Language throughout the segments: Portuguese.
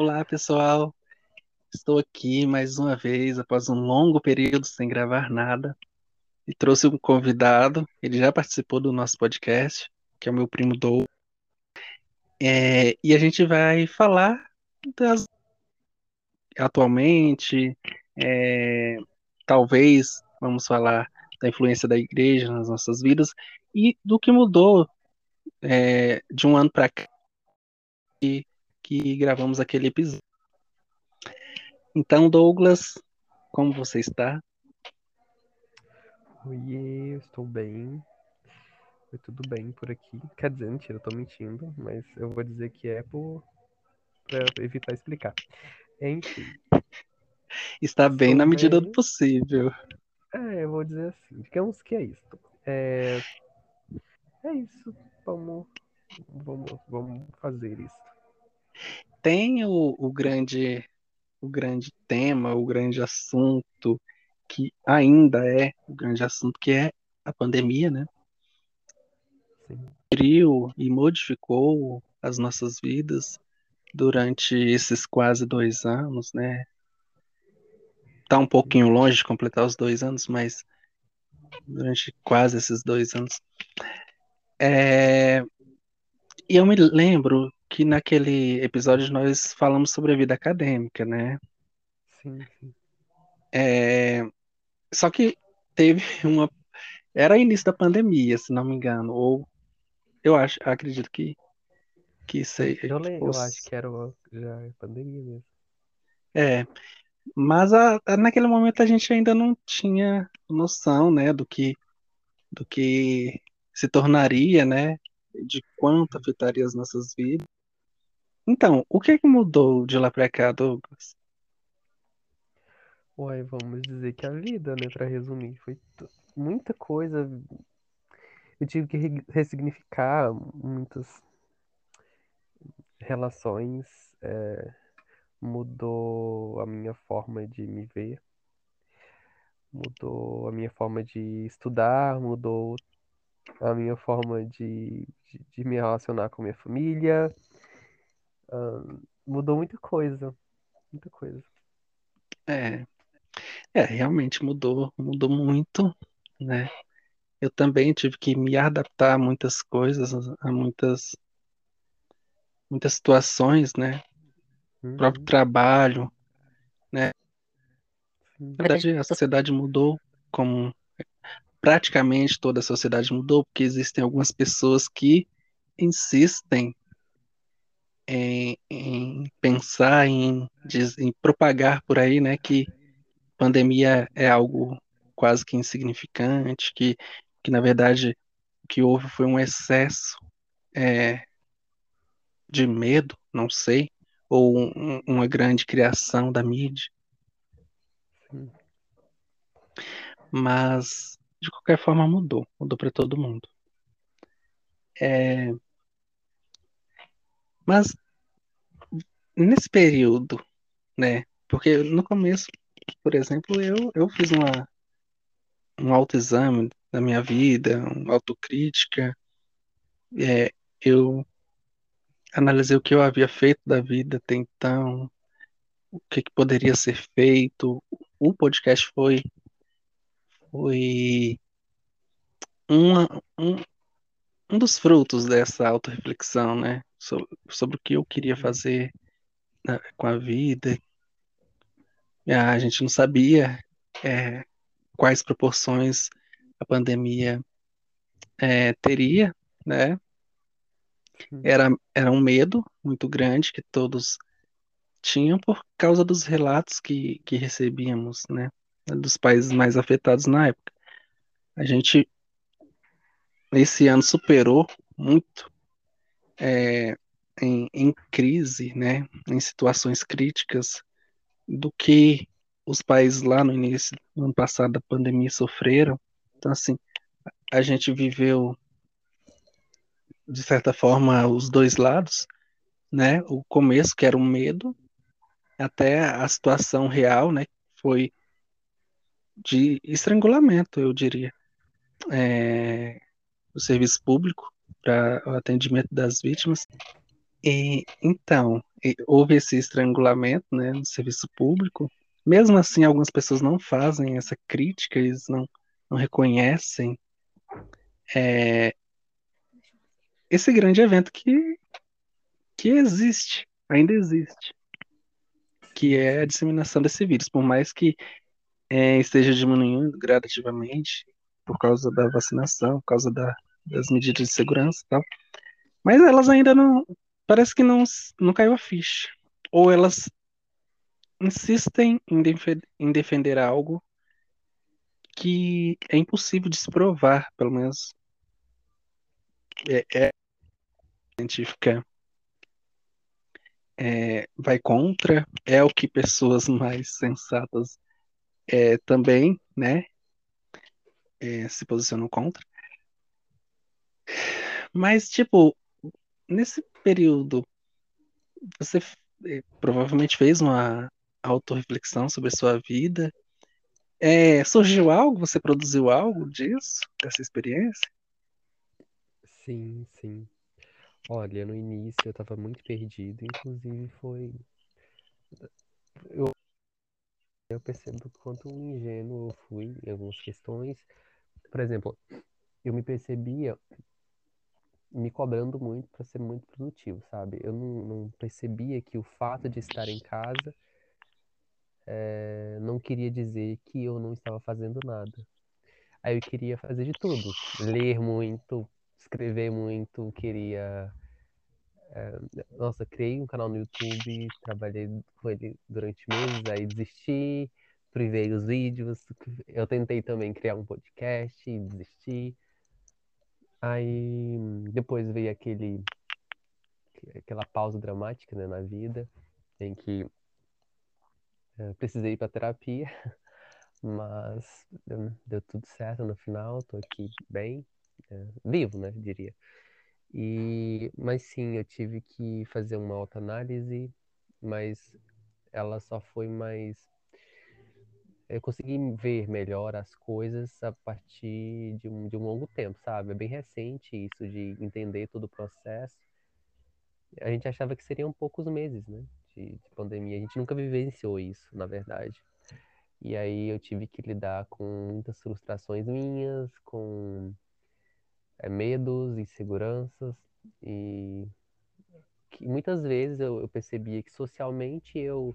Olá, pessoal. Estou aqui mais uma vez após um longo período sem gravar nada e trouxe um convidado. Ele já participou do nosso podcast, que é o meu primo Dou. É, e a gente vai falar das atualmente, é, talvez vamos falar da influência da igreja nas nossas vidas e do que mudou é, de um ano para cá que, que gravamos aquele episódio. Então, Douglas, como você está? Oi, eu estou bem. Foi tudo bem por aqui. Quer dizer, mentira, eu tô mentindo, mas eu vou dizer que é por pra evitar explicar. Enfim. Está bem na medida bem. do possível. É, eu vou dizer assim, digamos que é isso. É, é isso. Vamos, vamos, vamos fazer isso. Tem o, o grande o grande tema, o grande assunto que ainda é o grande assunto que é a pandemia, né? Criou e modificou as nossas vidas durante esses quase dois anos, né? Tá um pouquinho longe de completar os dois anos, mas durante quase esses dois anos. É... E eu me lembro que naquele episódio nós falamos sobre a vida acadêmica, né? Sim, sim. É... Só que teve uma. Era início da pandemia, se não me engano. Ou eu acho, acredito que. que sei, eu, lembro, fosse... eu acho que era uma, já a pandemia mesmo. É. Mas a, a, naquele momento a gente ainda não tinha noção, né, do que do que se tornaria, né, de quanto afetaria as nossas vidas. Então, o que, mudou de lá para cá, Douglas? Uai, vamos dizer que a vida, né, para resumir, foi muita coisa. Eu tive que ressignificar muitas relações, é, mudou a minha forma de me ver, mudou a minha forma de estudar, mudou a minha forma de, de, de me relacionar com minha família, Uh, mudou muita coisa. Muita coisa. É. É, realmente mudou, mudou muito, né? Eu também tive que me adaptar a muitas coisas, a muitas muitas situações, né? Uhum. O próprio trabalho, né? Na verdade, a sociedade mudou como praticamente toda a sociedade mudou, porque existem algumas pessoas que insistem em, em pensar em, em, propagar por aí, né, que pandemia é algo quase que insignificante, que, que na verdade o que houve foi um excesso é, de medo, não sei, ou um, uma grande criação da mídia. Mas de qualquer forma mudou, mudou para todo mundo. É, mas nesse período, né? Porque no começo, por exemplo, eu, eu fiz uma, um autoexame da minha vida, uma autocrítica. É, eu analisei o que eu havia feito da vida até então, o que, que poderia ser feito. O podcast foi, foi uma, um, um dos frutos dessa autorreflexão, né? Sobre, sobre o que eu queria uhum. fazer né, com a vida. A gente não sabia é, quais proporções a pandemia é, teria, né? Era, era um medo muito grande que todos tinham por causa dos relatos que, que recebíamos, né? Dos países mais afetados na época. A gente esse ano superou muito é, em, em crise, né, em situações críticas, do que os países lá no início do ano passado da pandemia sofreram. Então, assim, a gente viveu, de certa forma, os dois lados, né? O começo, que era o medo, até a situação real, né? Foi de estrangulamento, eu diria. É, o serviço público para o atendimento das vítimas. E, então, houve esse estrangulamento né, no serviço público. Mesmo assim, algumas pessoas não fazem essa crítica, eles não, não reconhecem é, esse grande evento que, que existe, ainda existe, que é a disseminação desse vírus. Por mais que é, esteja diminuindo gradativamente por causa da vacinação, por causa da, das medidas de segurança e tal, mas elas ainda não, parece que não, não caiu a ficha. Ou elas insistem em, em defender algo que é impossível de se provar, pelo menos é, é científica é, vai contra, é o que pessoas mais sensatas é, também, né, é, se posicionam contra. Mas, tipo, nesse período, você é, provavelmente fez uma autorreflexão sobre a sua vida. É, surgiu algo? Você produziu algo disso, dessa experiência? Sim, sim. Olha, no início eu tava muito perdido, inclusive foi. Eu, eu percebo quanto ingênuo eu fui em algumas questões. Por exemplo, eu me percebia me cobrando muito para ser muito produtivo, sabe? Eu não, não, percebia que o fato de estar em casa é, não queria dizer que eu não estava fazendo nada. Aí eu queria fazer de tudo, ler muito, escrever muito, queria. É, nossa, criei um canal no YouTube, trabalhei com ele durante meses, aí desisti, privei os vídeos. Eu tentei também criar um podcast e desisti. Aí depois veio aquele aquela pausa dramática né, na vida, em que eu precisei ir para terapia, mas deu, tudo certo no final, tô aqui bem, é, vivo, né, diria. E, mas sim, eu tive que fazer uma autoanálise, mas ela só foi mais eu consegui ver melhor as coisas a partir de um, de um longo tempo, sabe? É bem recente isso de entender todo o processo. A gente achava que seriam poucos meses, né? De, de pandemia. A gente nunca vivenciou isso, na verdade. E aí eu tive que lidar com muitas frustrações minhas, com é, medos, inseguranças e que muitas vezes eu, eu percebia que socialmente eu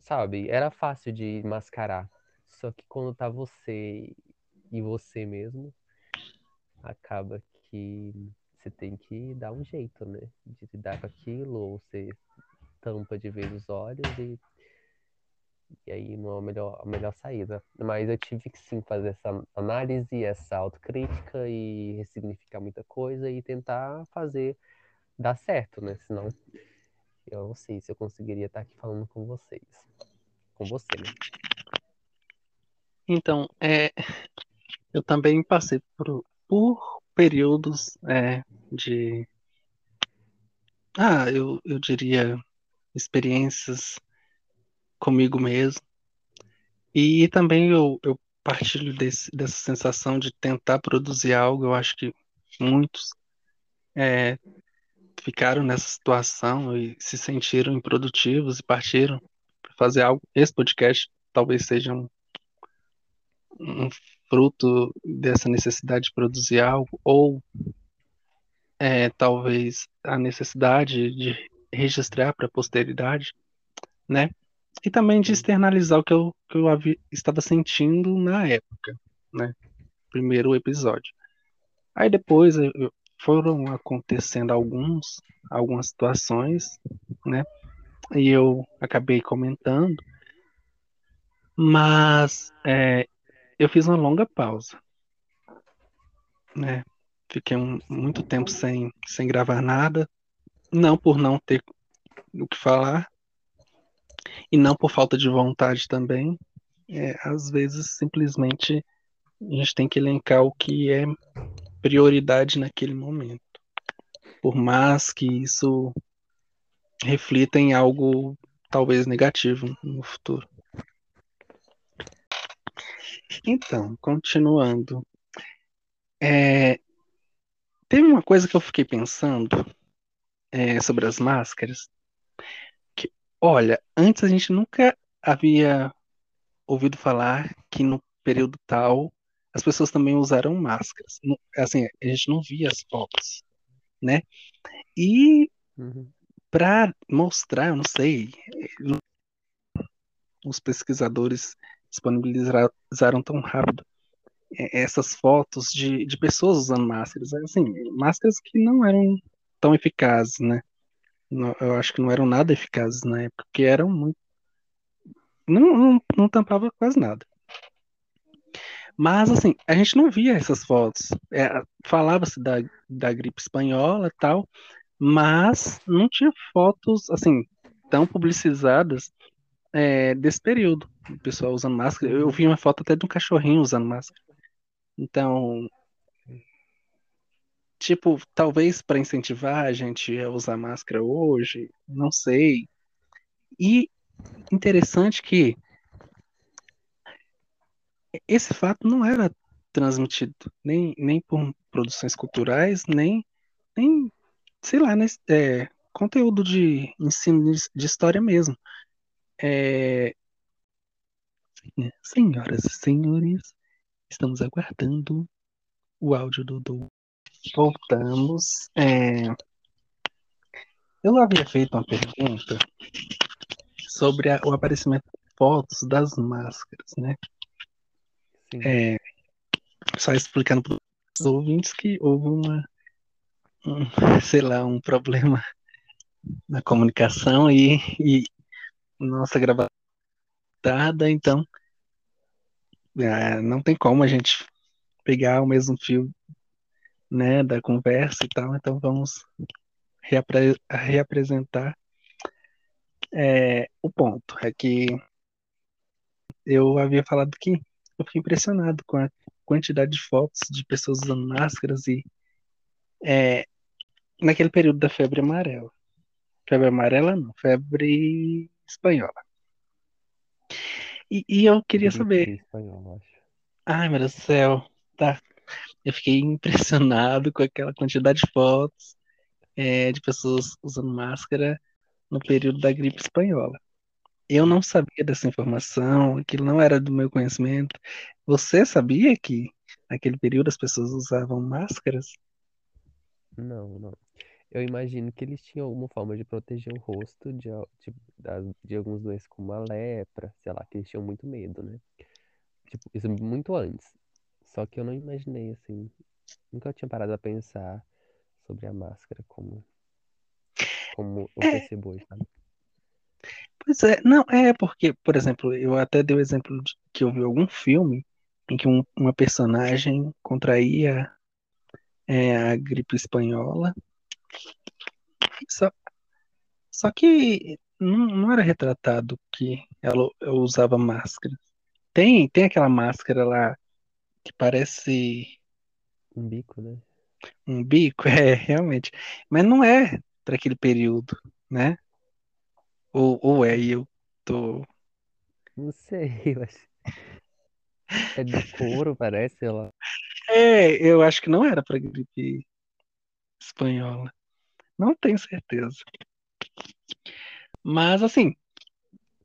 sabe, era fácil de mascarar. Só que quando tá você e você mesmo, acaba que você tem que dar um jeito, né? De lidar com aquilo, ou você tampa de vez os olhos e, e aí não é a melhor, a melhor saída. Mas eu tive que sim fazer essa análise, essa autocrítica e ressignificar muita coisa e tentar fazer dar certo, né? Senão eu não sei se eu conseguiria estar aqui falando com vocês. Com você, né? Então, é, eu também passei por, por períodos é, de. Ah, eu, eu diria experiências comigo mesmo. E também eu, eu partilho desse, dessa sensação de tentar produzir algo. Eu acho que muitos é, ficaram nessa situação e se sentiram improdutivos e partiram para fazer algo. Esse podcast talvez seja um, um fruto dessa necessidade de produzir algo, ou é, talvez a necessidade de registrar para a posteridade, né? E também de externalizar o que eu, que eu havia, estava sentindo na época, né? Primeiro episódio. Aí depois eu, foram acontecendo alguns, algumas situações, né? E eu acabei comentando, mas é, eu fiz uma longa pausa, né? Fiquei um, muito tempo sem, sem gravar nada, não por não ter o que falar, e não por falta de vontade também. É, às vezes, simplesmente, a gente tem que elencar o que é prioridade naquele momento. Por mais que isso reflita em algo talvez negativo no futuro. Então, continuando. É, teve uma coisa que eu fiquei pensando é, sobre as máscaras. Olha, antes a gente nunca havia ouvido falar que no período tal as pessoas também usaram máscaras. Assim, a gente não via as fotos, né? E Uhum, para mostrar, eu não sei, os pesquisadores disponibilizaram tão rápido é, essas fotos de, de pessoas usando máscaras, assim, máscaras que não eram tão eficazes, né? Eu acho que não eram nada eficazes na época, porque eram muito, não, não, não tampava quase nada. Mas, assim, a gente não via essas fotos. É, falava-se da, da gripe espanhola tal, mas não tinha fotos, assim, tão publicizadas é, desse período. O pessoal usando máscara. Eu vi uma foto até de um cachorrinho usando máscara. Então, tipo, talvez para incentivar a gente a usar máscara hoje, não sei. E interessante que esse fato não era transmitido nem, nem por produções culturais, nem, nem sei lá, né, é, conteúdo de ensino de, história mesmo. É, senhoras e senhores, estamos aguardando o áudio do, do... Voltamos. É, eu havia feito uma pergunta sobre a- o aparecimento de fotos das máscaras, né? É, só explicando para os ouvintes que houve uma, um, sei lá, um problema na comunicação e, e nossa gravação então é, não tem como a gente pegar o mesmo fio, né, da conversa e tal, então vamos reapre reapresentar é, o ponto. É que eu havia falado que eu fiquei impressionado com a quantidade de fotos de pessoas usando máscaras e é, naquele período da febre amarela. Febre amarela não, febre espanhola. E, e eu queria saber, Gripe espanhola, acho. ai meu Deus do céu, tá. Eu fiquei impressionado com aquela quantidade de fotos é, de pessoas usando máscara no período da gripe espanhola. Eu não sabia dessa informação, aquilo não era do meu conhecimento. Você sabia que naquele período as pessoas usavam máscaras? Não, não. Eu imagino que eles tinham alguma forma de proteger o rosto de, de, de algumas doenças como a lepra, sei lá, que eles tinham muito medo, né? Tipo, isso muito antes. Só que eu não imaginei, assim, nunca tinha parado a pensar sobre a máscara como, como eu É, percebo hoje, sabe? Pois é, não, é porque, por exemplo, eu até dei o exemplo de que eu vi algum filme em que um- uma personagem contraía é, a gripe espanhola, só, só que não, não era retratado que ela usava máscara. Tem, tem aquela máscara lá que parece Um bico, né? um bico, é, realmente, mas não é para aquele período, né? Ou, ou é, eu tô. Não sei, eu acho. É de couro, parece, sei lá. É, eu acho que não era para gripe espanhola. Não tenho certeza. Mas, assim,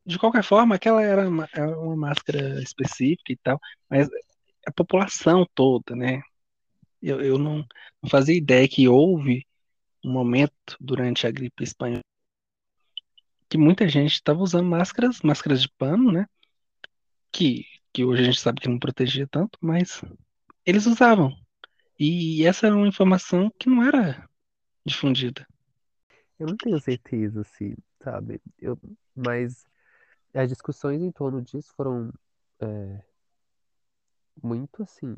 de qualquer forma, aquela era uma, era uma máscara específica e tal, mas a população toda, né? Eu, eu não, não fazia ideia que houve um momento durante a gripe espanhola que muita gente estava usando máscaras, máscaras de pano, né? Que, que hoje a gente sabe que não protegia tanto, mas eles usavam. E essa era uma informação que não era difundida. Eu não tenho certeza, assim, sabe? Eu, mas as discussões em torno disso foram é, muito, assim,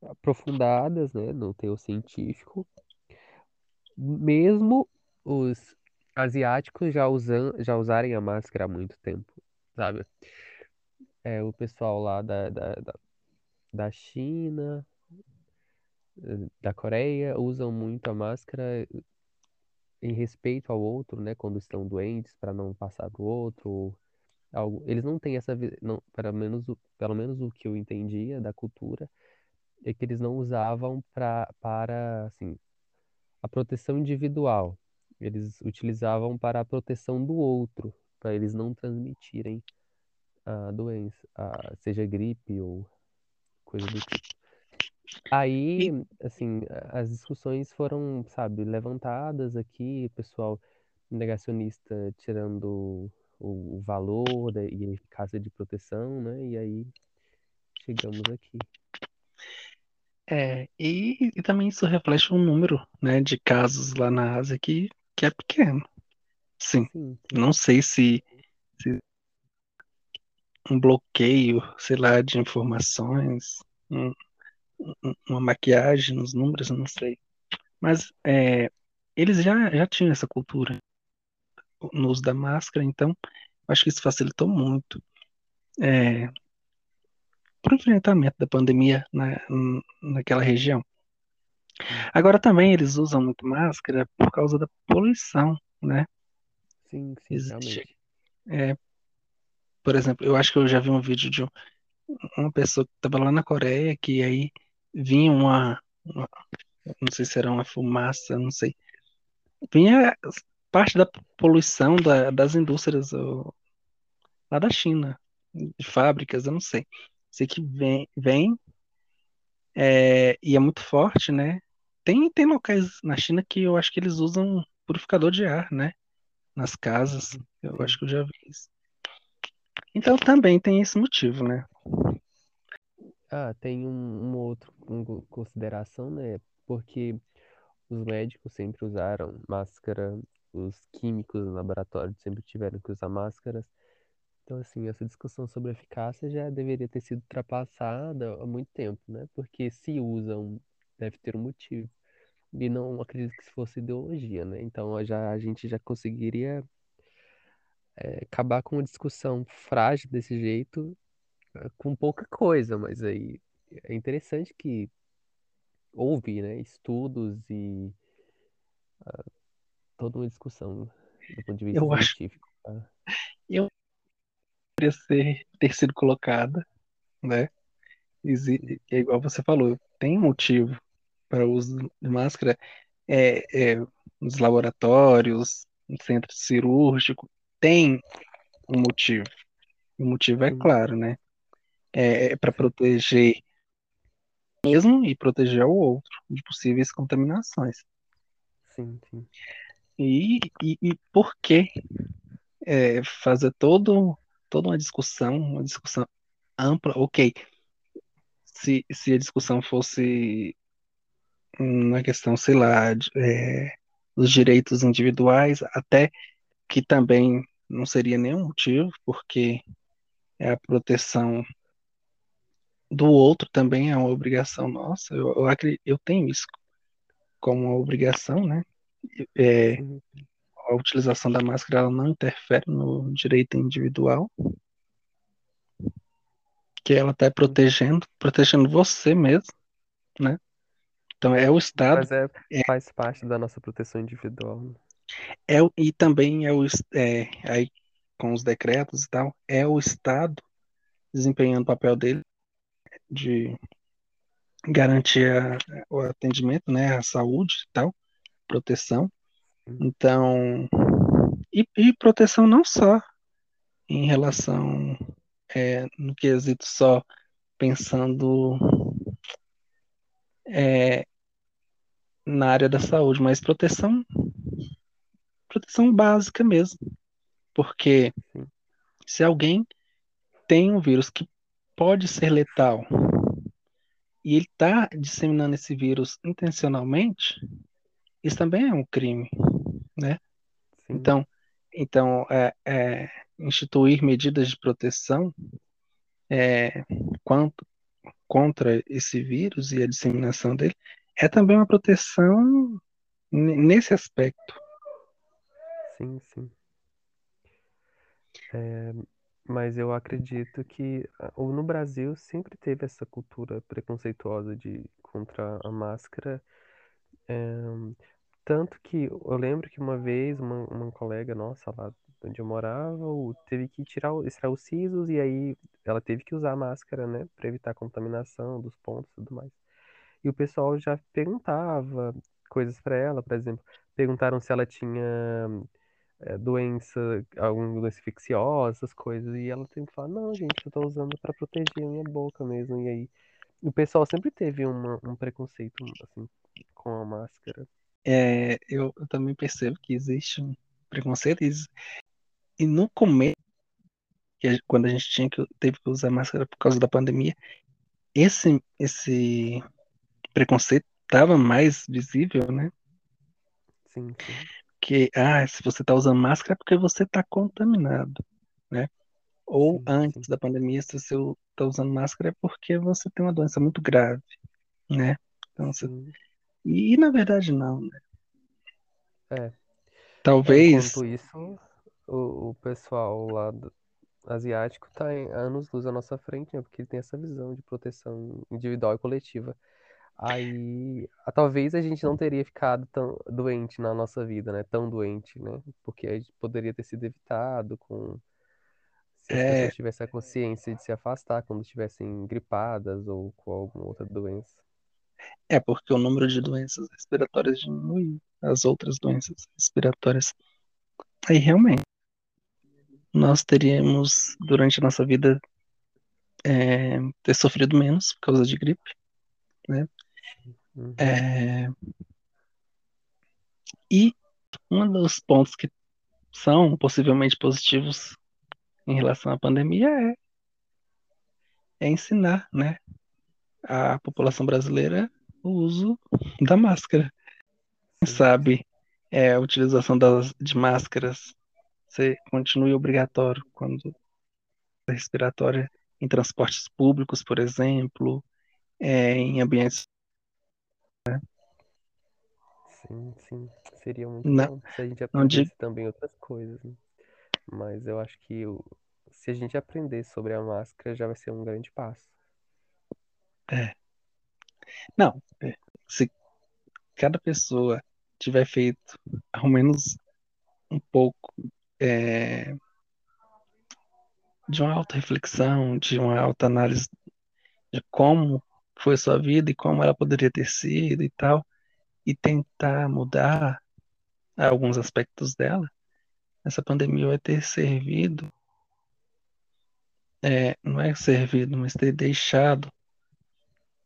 aprofundadas, né, no teor científico. Mesmo os asiáticos já usam, já usarem a máscara há muito tempo, sabe? É, o pessoal lá da, da, da, da China, da Coreia, usam muito a máscara em respeito ao outro, né, quando estão doentes, para não passar pro outro, algo. Eles não têm essa, não, pelo menos, pelo menos o que eu entendia da cultura, é que eles não usavam pra, para, assim, a proteção individual. Eles utilizavam para a proteção do outro, para eles não transmitirem a doença, a, seja gripe ou coisa do tipo. Aí, assim, as discussões foram, sabe, levantadas aqui, o pessoal negacionista tirando o, o valor da- e a eficácia de proteção, né? E aí chegamos aqui. É, e, e também isso reflete um número, né, de casos lá na Ásia que, que é pequeno. Sim, Sim, não sei se, se um bloqueio, sei lá, de informações, um- um- uma maquiagem nos números, não sei. Mas é, eles já, já tinham essa cultura no uso da máscara, então acho que isso facilitou muito é, para o enfrentamento da pandemia na, naquela região. Agora também eles usam muito máscara por causa da poluição, né? sim, sim, Existe, é, por exemplo, eu acho que eu já vi um vídeo de um- uma pessoa que estava lá na Coreia que aí vinha uma, uma- não sei se era uma fumaça, não sei, vinha parte da poluição da- das indústrias ó, lá da China, de fábricas, eu não sei. Sei que vem, vem é, e é muito forte, né? Tem, tem locais na China que eu acho que eles usam purificador de ar, né? Nas casas. Eu acho que eu já vi isso. Então também tem esse motivo, né? Ah, tem um, um outro um co- consideração, né? Porque os médicos sempre usaram máscara, os químicos no laboratório sempre tiveram que usar máscaras. Então, assim, essa discussão sobre eficácia já deveria ter sido ultrapassada há muito tempo, né? Porque se usam, deve ter um motivo. E não acredito que fosse ideologia, né? Então, já, a gente já conseguiria eh, acabar com uma discussão frágil desse jeito eh, com pouca coisa, mas aí é interessante que houve, né, estudos e toda uma discussão do ponto de vista Eu acho científico. tá? que eu deveria ser, ter sido colocada, né? Sim, É igual você falou, tem um motivo para uso de máscara. É, é, nos laboratórios, no centro cirúrgico, tem um motivo. O motivo é sim, claro, né? É, para sim, proteger mesmo e proteger o outro de possíveis contaminações. sim, sim, E, e, e por que é, fazer todo, toda uma discussão, uma discussão ampla? Ok, se, se a discussão fosse uma questão, sei lá, é, dos direitos individuais, até que também não seria nenhum motivo, porque é a proteção do outro também é uma obrigação nossa. Eu, eu, eu tenho isso como uma obrigação, né? É, a utilização da máscara ela não interfere no direito individual, que ela está protegendo, protegendo você mesmo, né? Então é o Estado, Mas é, é, faz parte da nossa proteção individual. né? é e também é o é, aí com os decretos e tal, é o Estado desempenhando o papel dele de garantir a- o atendimento, né, a saúde e tal, proteção. Então, e, e proteção não só em relação é, no quesito só pensando é, na área da saúde, mas proteção, proteção básica mesmo, porque se alguém tem um vírus que pode ser letal e ele está disseminando esse vírus intencionalmente, isso também é um crime, né? sim, Então, então é, é, instituir medidas de proteção é, quanto, contra esse vírus e a disseminação dele é também uma proteção nesse aspecto. sim, sim. É, mas eu acredito que ah, o- no Brasil sempre teve essa cultura preconceituosa de contra a máscara. É, tanto que eu lembro que uma vez uma, uma colega nossa lá onde eu morava teve que tirar, os sisos e aí ela teve que usar a máscara, né, para evitar a contaminação dos pontos e tudo mais. E o pessoal já perguntava coisas para ela, por exemplo, perguntaram se ela tinha é, doença, alguma doença infecciosa, essas coisas. E ela tem que falar, não, gente, eu tô usando para proteger a minha boca mesmo. E aí, o pessoal sempre teve uma, um preconceito, assim, com a máscara. É, eu, eu também percebo que existe um preconceito. E, no começo, quando a gente tinha que, teve que usar máscara por causa da pandemia, esse, esse preconceito estava mais visível, né? Sim, sim. Que, ah, se você está usando máscara é porque você está contaminado, né? Ou Sim, antes sim. da pandemia, se você está usando máscara é porque você tem uma doença muito grave, né? Então, você... E, na verdade, não, né? É. Talvez, enquanto isso, o, o pessoal lá do- asiático tá em anos-luz à nossa frente, né? Porque ele tem essa visão de proteção individual e coletiva. Aí, talvez a gente não teria ficado tão doente na nossa vida, né? Tão doente, né? Porque a gente poderia ter sido evitado com se as é, pessoas tivessem a consciência de se afastar quando estivessem gripadas ou com alguma outra doença. é porque o número de doenças respiratórias diminui, as outras doenças respiratórias. Aí, realmente, nós teríamos, durante a nossa vida, é, ter sofrido menos por causa de gripe, né? Uhum, É, e um dos pontos que são possivelmente positivos em relação à pandemia é, é ensinar, né, a população brasileira o uso da máscara. Quem sabe é, a utilização das, de máscaras se continue obrigatório quando a respiratória em transportes públicos, por exemplo, é, em ambientes. Sim, sim. Seria muito Não, bom se a gente digo, aprendesse também outras coisas, né? Mas eu acho que o- se a gente aprender sobre a máscara já vai ser um grande passo. é, não, é, se cada pessoa tiver feito ao menos um pouco é, de uma auto-reflexão, de uma autoanálise de como foi sua vida e como ela poderia ter sido e tal, e tentar mudar alguns aspectos dela, essa pandemia vai ter servido, é, não é servido, mas ter deixado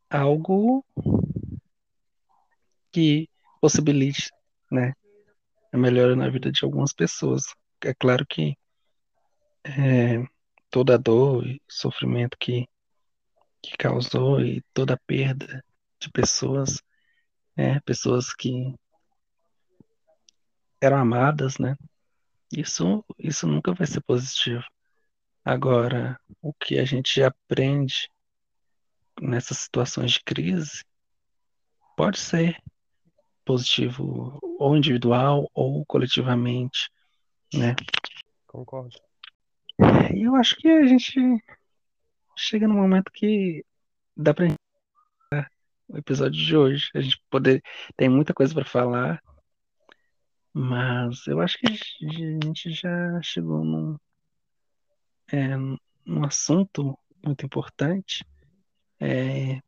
algo que possibilite, né, a melhora na vida de algumas pessoas. É claro que é, toda a dor e sofrimento que, que causou e toda a perda de pessoas, né, pessoas que eram amadas, né, isso, isso nunca vai ser positivo. Agora, o que a gente aprende nessas situações de crise pode ser positivo ou individual ou coletivamente, né? concordo. Eu acho que a gente chega no momento que dá pra gente o episódio de hoje. A gente poder tem muita coisa para falar, mas eu acho que a gente já chegou num, é, num assunto muito importante. É,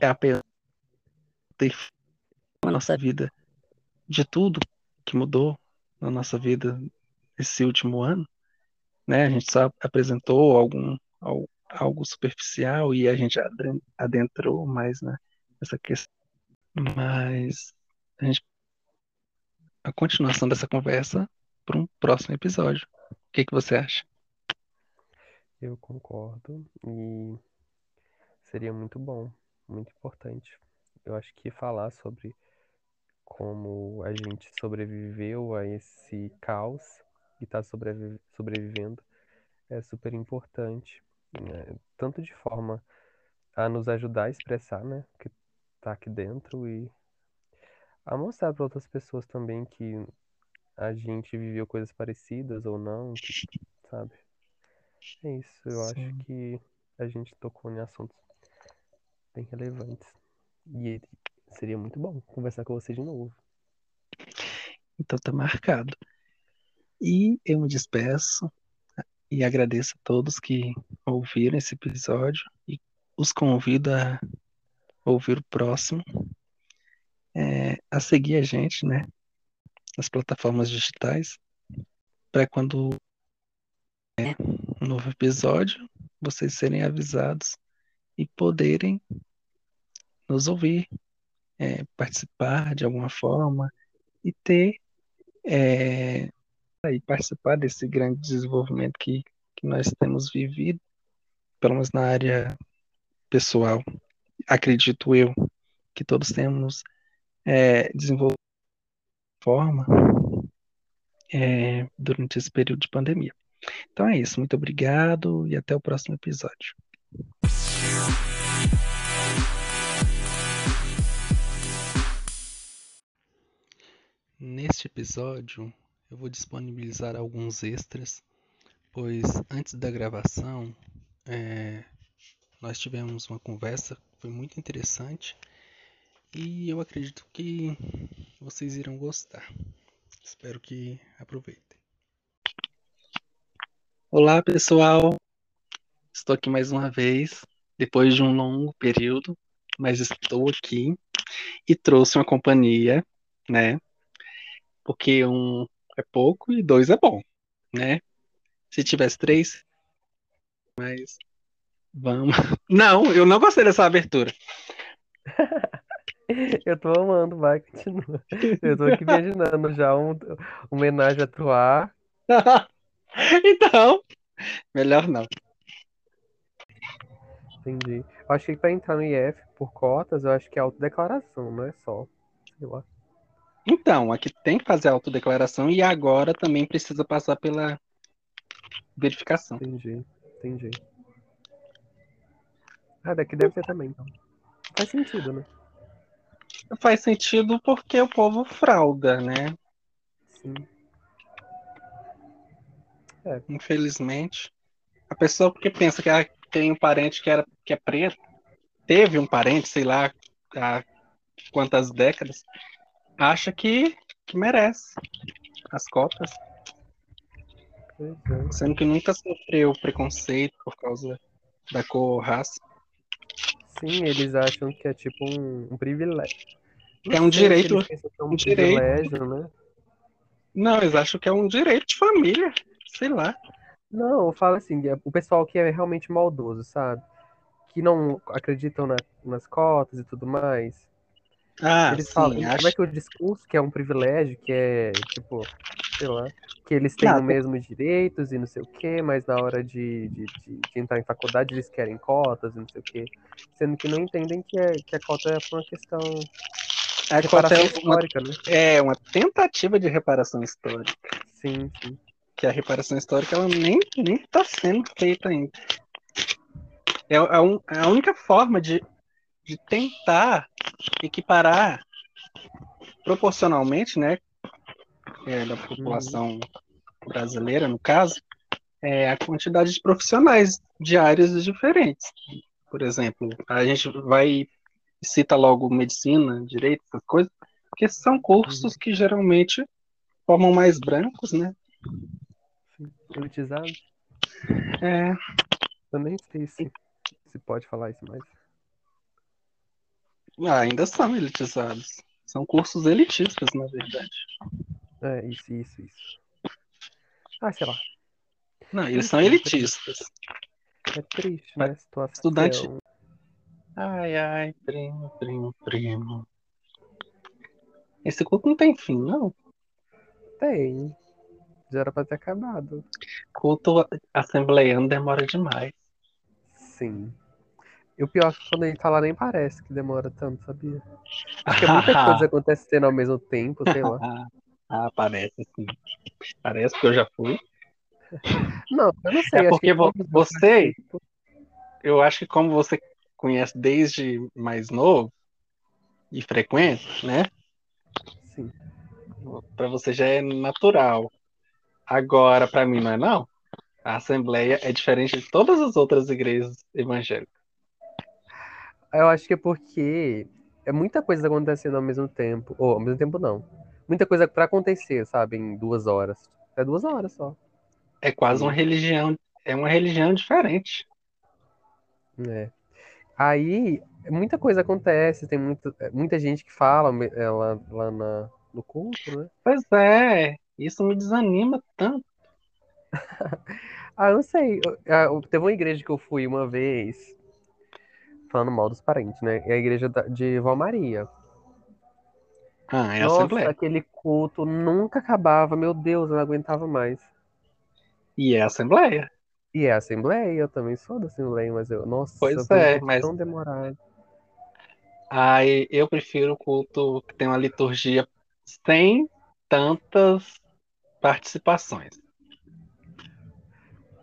é apesar de ter na nossa vida de tudo que mudou na nossa vida esse último ano, né? A gente só apresentou algum al- algo superficial e a gente adentrou mais, né, nessa questão, mas a gente a continuação dessa conversa para um próximo episódio. O que que você acha? Eu concordo e seria muito bom, muito importante. Eu acho que falar sobre como a gente sobreviveu a esse caos e está sobrevivendo é super importante, né? Tanto de forma a nos ajudar a expressar, né, o que tá aqui dentro e a mostrar para outras pessoas também que a gente viveu coisas parecidas ou não, que, sabe? É isso, eu acho Sim. que a gente tocou em assuntos bem relevantes. E seria muito bom conversar com você de novo. Então tá marcado. E eu me despeço e agradeço a todos que ouviram esse episódio e os convido a ouvir o próximo. É, a seguir a gente, né? Nas plataformas digitais, para quando é um novo episódio, vocês serem avisados e poderem nos ouvir, é, participar de alguma forma e ter é, e participar desse grande desenvolvimento que, que nós temos vivido, pelo menos na área pessoal. Acredito eu que todos temos é, desenvolvido de forma é, durante esse período de pandemia. Então é isso, muito obrigado e até o próximo episódio. Neste episódio, eu vou disponibilizar alguns extras, pois antes da gravação é, nós tivemos uma conversa, foi muito interessante e eu acredito que vocês irão gostar. Espero que aproveitem. Olá, pessoal. Estou aqui mais uma vez, depois de um longo período, mas estou aqui e trouxe uma companhia, né? Porque um é pouco e dois é bom, né? Se tivesse três, mas vamos. Não, eu não gostei dessa abertura. Eu tô amando, vai, continua. Eu tô aqui imaginando já um, um homenagem a Troar. então, melhor não. Entendi. Eu acho que para entrar no IF por cotas, eu acho que é autodeclaração, não é só. Sei lá. Então, aqui tem que fazer a autodeclaração e agora também precisa passar pela verificação. Entendi, entendi. Ah, daqui deve ter também, então. Faz sentido, né? Faz sentido porque o povo frauda, né? Sim. É. Infelizmente. A pessoa porque pensa que ela tem um parente que, era, que é preto, teve um parente, sei lá, há quantas décadas, acha que, que merece as cotas. É. Sendo que nunca sofreu preconceito por causa da cor, raça. Sim, eles acham que é tipo um, um privilégio. Não é um direito. É um, um direito. né? Não, eles acham que é um direito de família. Sei lá. Não, fala assim, é o pessoal que é realmente maldoso, sabe? Que não acreditam na, nas cotas e tudo mais. Ah, eles sim, falam, acho... como é que o discurso que é um privilégio, que é, tipo, sei lá, que eles têm os mesmos direitos e não sei o quê, mas na hora de, de, de, de, entrar em faculdade eles querem cotas e não sei o quê. Sendo que não entendem que, é, que a cota é uma questão a cota é histórica, uma, né? É, uma tentativa de reparação histórica. Sim, sim. Que a reparação histórica ela nem, nem tá sendo feita ainda. É é é a única forma de, de tentar equiparar proporcionalmente, né, é, da população brasileira, no caso, é a quantidade de profissionais de áreas diferentes. Por exemplo, a gente vai cita logo medicina, direito, essas coisas, porque são cursos uhum. que geralmente formam mais brancos, né? Elitizados. É. Eu nem sei se, se pode falar isso mais. Ah, ainda são elitizados. São cursos elitistas, na verdade. É, isso, isso, isso. Ah, sei lá. Não, eles são elitistas. É triste, né? Situação. Estudante. Ai, ai, primo, primo, primo. Esse culto não tem fim, não? Tem. Já era pra ter acabado. Culto assembleiano demora demais. Sim. E o pior é que quando gente tá lá nem parece que demora tanto, sabia? Acho que é muita coisa acontecendo ao mesmo tempo, sei lá. ah, parece sim. Parece que eu já fui. Não, eu não sei. É porque você. Eu acho que como você conhece desde mais novo e frequente, né? Sim. Para você já é natural. Agora, para mim, não é não? A Assembleia é diferente de todas as outras igrejas evangélicas. Eu acho que é porque é muita coisa acontecendo ao mesmo tempo. Ou ao mesmo tempo não. Muita coisa para acontecer, sabe, em duas horas. É duas horas só. É quase uma religião. É uma religião diferente. É. Aí muita coisa acontece, tem muita, muita gente que fala é, lá, lá na, no culto, né? Pois é, isso me desanima tanto. Ah, eu não sei. eu- eu- Teve uma igreja que eu fui uma vez, falando mal dos parentes, né? É a igreja de Vó Maria. Ah, é a Nossa, Assembleia. aquele culto nunca acabava. Meu Deus, eu não aguentava mais. E é a Assembleia. E é a Assembleia, eu também sou da Assembleia, mas eu, nossa, Pois é, mas tão demorado. aí eu prefiro o culto que tem uma liturgia sem tantas participações.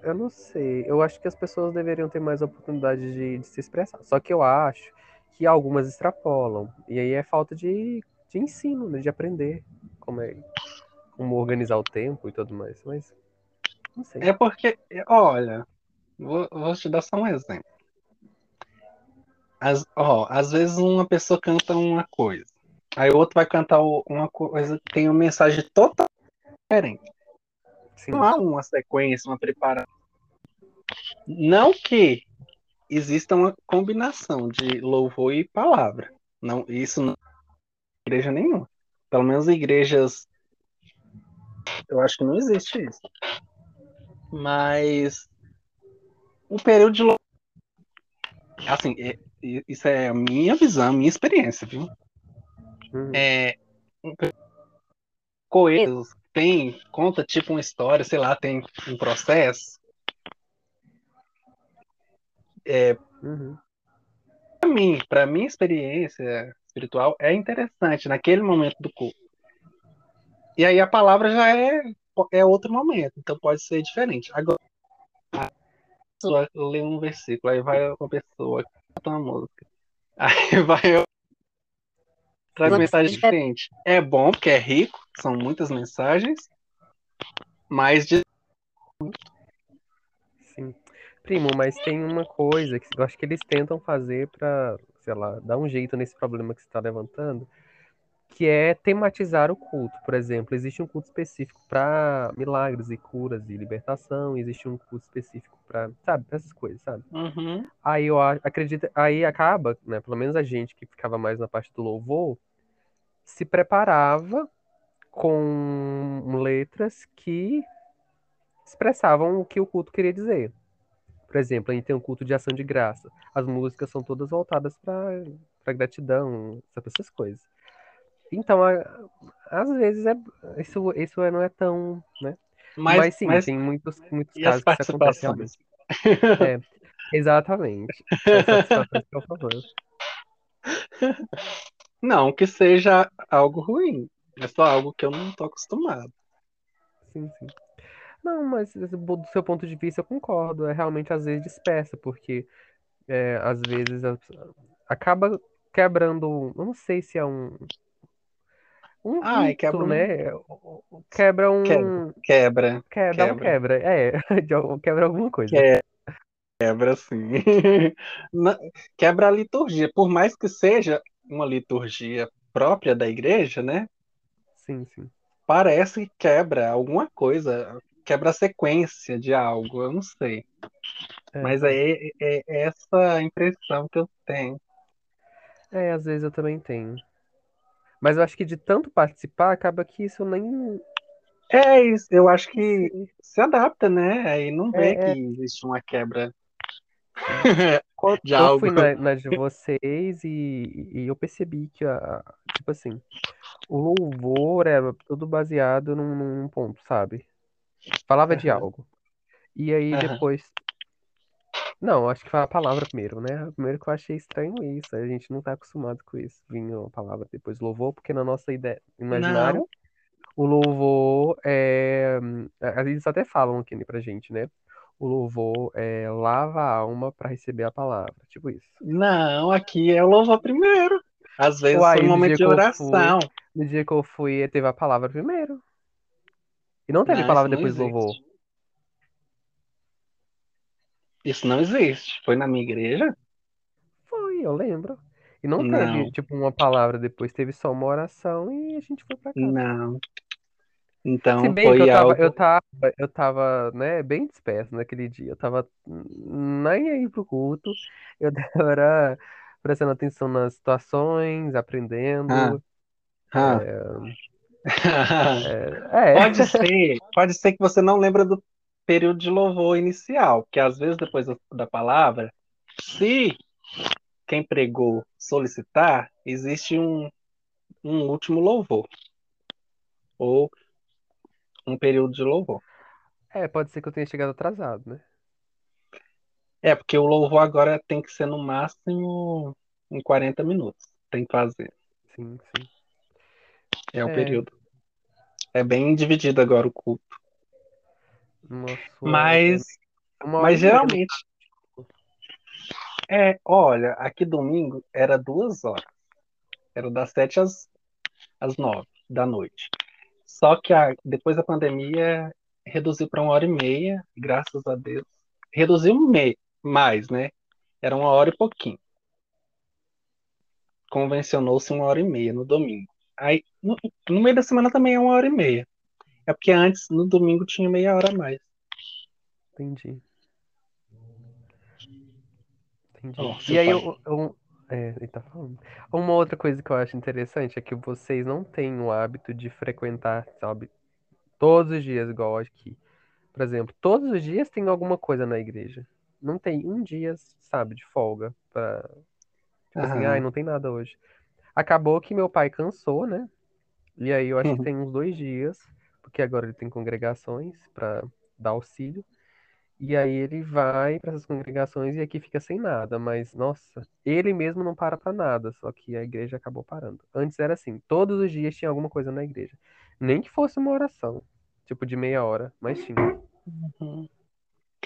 Eu não sei. Eu acho que as pessoas deveriam ter mais oportunidade de, de se expressar. Só que eu acho que algumas extrapolam. E aí é falta de, de ensino, né? De aprender como, é, como organizar o tempo e tudo mais. Mas não sei. É porque, olha, vou, vou te dar só um exemplo. Às, ó, às vezes uma pessoa canta uma coisa, aí o outro vai cantar uma coisa que tem uma mensagem totalmente diferente. Sim. Não há uma sequência, uma preparação. Não que exista uma combinação de louvor e palavra. Não, isso não é igreja nenhuma. Pelo menos igrejas. Eu acho que não existe isso. Mas o período de louvor. Assim, é- isso é a minha visão, a minha experiência, viu? Uhum. É. Coelhos tem, conta tipo uma história, sei lá, tem um processo. É, Uhum. Para mim, para minha experiência espiritual, é interessante naquele momento do culto. E aí a palavra já é, é outro momento, então pode ser diferente. Agora, a pessoa lê um versículo, aí vai uma pessoa canta uma música, aí vai outra mensagem diferente. É bom porque é rico, são muitas mensagens, mas de- Sim. Primo, mas tem uma coisa que eu acho que eles tentam fazer pra, sei lá, dar um jeito nesse problema que você está levantando, que é tematizar o culto. Por exemplo, existe um culto específico para milagres e curas e libertação, existe um culto específico para, sabe, pra essas coisas, sabe? Uhum. Aí eu acredito, aí acaba, né, pelo menos a gente que ficava mais na parte do louvor, se preparava com letras que expressavam o que o culto queria dizer. Por exemplo, a gente tem um culto de ação de graça. As músicas são todas voltadas para gratidão, essas coisas. Então, a- às vezes é, isso, isso não é tão, né? mas, Mas, sim, mas tem muitos, muitos e as casos que isso acontece realmente. É, exatamente. As satisfações, favor. Não que seja algo ruim, é só algo que eu não tô acostumado. Sim, sim. Não, mas do seu ponto de vista eu concordo. É realmente às vezes dispersa, porque é, às vezes acaba quebrando. Eu não sei se é um. Um Ai, rito, quebra um- né? Quebra um. Quebra. Quebra, dá quebra. quebra. É, quebra alguma coisa. Que- quebra sim. Quebra a liturgia, por mais que seja uma liturgia própria da igreja, né? Sim, sim. Parece que quebra alguma coisa, quebra a sequência de algo, eu não sei. É, Mas é. é, é- é essa impressão que eu tenho. É, às vezes eu também tenho. Mas eu acho que de tanto participar, acaba que isso nem. É isso, eu acho que se adapta, né? Aí não vê É, é. que existe uma quebra Quando de eu algo. fui na, na de vocês e, e eu percebi que, a, tipo assim, o louvor era tudo baseado num, num ponto, sabe? Falava de Aham. algo. E aí Aham. depois. Não, acho que foi a palavra primeiro, né? Primeiro que eu achei estranho isso. A gente não tá acostumado com isso. Vinha a palavra depois louvor, porque na nossa ideia, imaginário, Não, o louvor é. Vezes até falam aqui pra gente, né? O louvor é lava a alma pra receber a palavra. Tipo isso. não, aqui é o louvor primeiro. Às vezes Uai, foi um momento de eu fui, oração. no dia que eu fui, teve a palavra primeiro. E não teve Não, palavra depois do louvor. Isso não existe. Foi na minha igreja? Foi, eu lembro. E não Não, teve, tipo, uma palavra depois, teve só uma oração e a gente foi pra casa. não. Se Então bem que foi eu tava, eu algo. tava, eu tava, né, bem disperso naquele dia. Eu tava nem aí pro culto. Eu era prestando atenção nas situações, Ah, aprendendo. ah. É, Pode ser, pode ser que você não lembra do período de louvor inicial, porque às vezes depois da- da palavra, se quem pregou solicitar, existe um, um último louvor, ou um período de louvor. é, pode ser que eu tenha chegado atrasado, né? É, porque o louvor agora tem que ser no máximo em 40 minutos. Tem que fazer. Sim, sim. É o É. período. É bem dividido agora o culto. Nossa, Mas, mas geralmente. É, olha, aqui domingo era duas horas. Era das sete às, às nove da noite. Só que a- depois da pandemia reduziu para uma hora e meia, graças a Deus. Reduziu me, mais, né? Era uma hora e pouquinho. Convencionou-se uma hora e meia no domingo. Aí, no, no meio da semana também é uma hora e meia. É porque antes, no domingo, tinha meia hora a mais. Entendi. Entendi. Seu E aí, eu, eu- é, ele tá falando. Uma outra coisa que eu acho interessante é que vocês não têm o hábito de frequentar, sabe, todos os dias, igual aqui. Por exemplo, todos os dias tem alguma coisa na igreja. Não tem um dia, sabe, de folga pra, tipo assim, ai, não tem nada hoje. Acabou que meu pai cansou, né? E aí eu acho que tem uns dois dias, porque agora ele tem congregações pra dar auxílio. E aí ele vai para essas congregações e aqui fica sem nada, mas nossa, ele mesmo não para pra nada, só que a igreja acabou parando. Antes era assim, todos os dias tinha alguma coisa na igreja. Nem que fosse uma oração, tipo de meia hora, mas tinha. Uhum.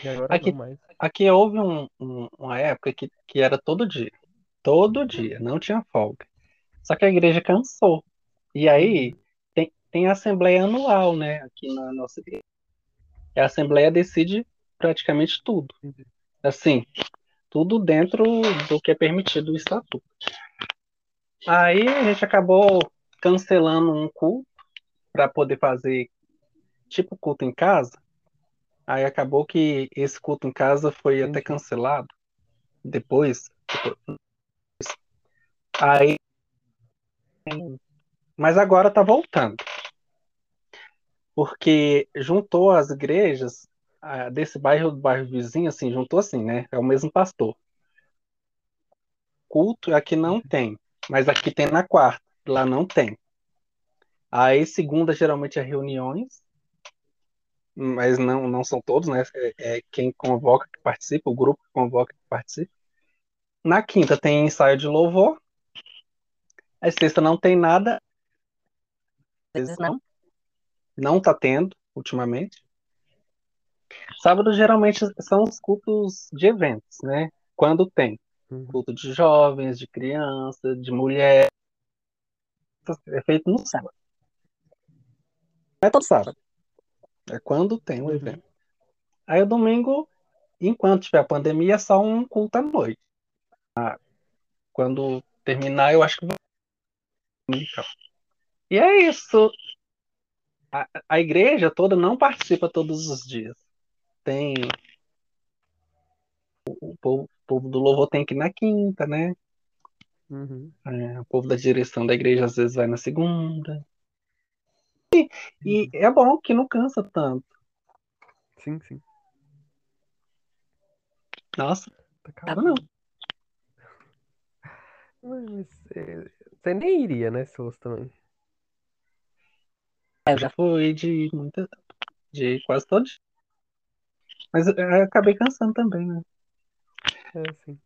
E agora Aqui, não mais. aqui houve um- um- uma época que, que era todo dia. Todo dia, não tinha folga. Só que a igreja cansou. E aí tem, tem a assembleia anual, né? Aqui na nossa igreja. A assembleia decide praticamente tudo. Assim, tudo dentro do que é permitido o estatuto. Aí a gente acabou cancelando um culto para poder fazer tipo culto em casa. Aí acabou que esse culto em casa foi até Entendi. cancelado depois. Aí, mas agora tá voltando. Porque juntou as igrejas desse bairro, do bairro vizinho, assim, juntou assim, né? É o mesmo pastor. Culto aqui não tem, mas aqui tem na quarta, lá não tem. Aí segunda geralmente é reuniões, mas não, não são todos, né? É, é quem convoca que participa, o grupo que convoca que participa. Na quinta tem ensaio de louvor. A sexta não tem nada. Não. Não tá tendo, ultimamente. Sábado geralmente são os cultos de eventos, né? Quando tem. Uhum. Culto de jovens, de criança, de mulher. É feito no sábado. Não é todo sábado. É quando tem o Uhum. evento. Aí o domingo, enquanto tiver a pandemia, é só um culto à noite. Ah, Quando terminar, eu acho que dominical. E é isso. A, a igreja toda não participa todos os dias. Tem. O povo, o povo do louvor tem que ir na quinta, né? Uhum. É, o povo da direção da igreja às vezes vai na segunda. E, e é bom que não cansa tanto. Sim, sim. Nossa, Tá cara, calmo. não. Mas, é, você nem iria, né, se fosse também. Eu já fui de muita, de quase todo dia. Mas eu, eu acabei cansando também, né? É, sim.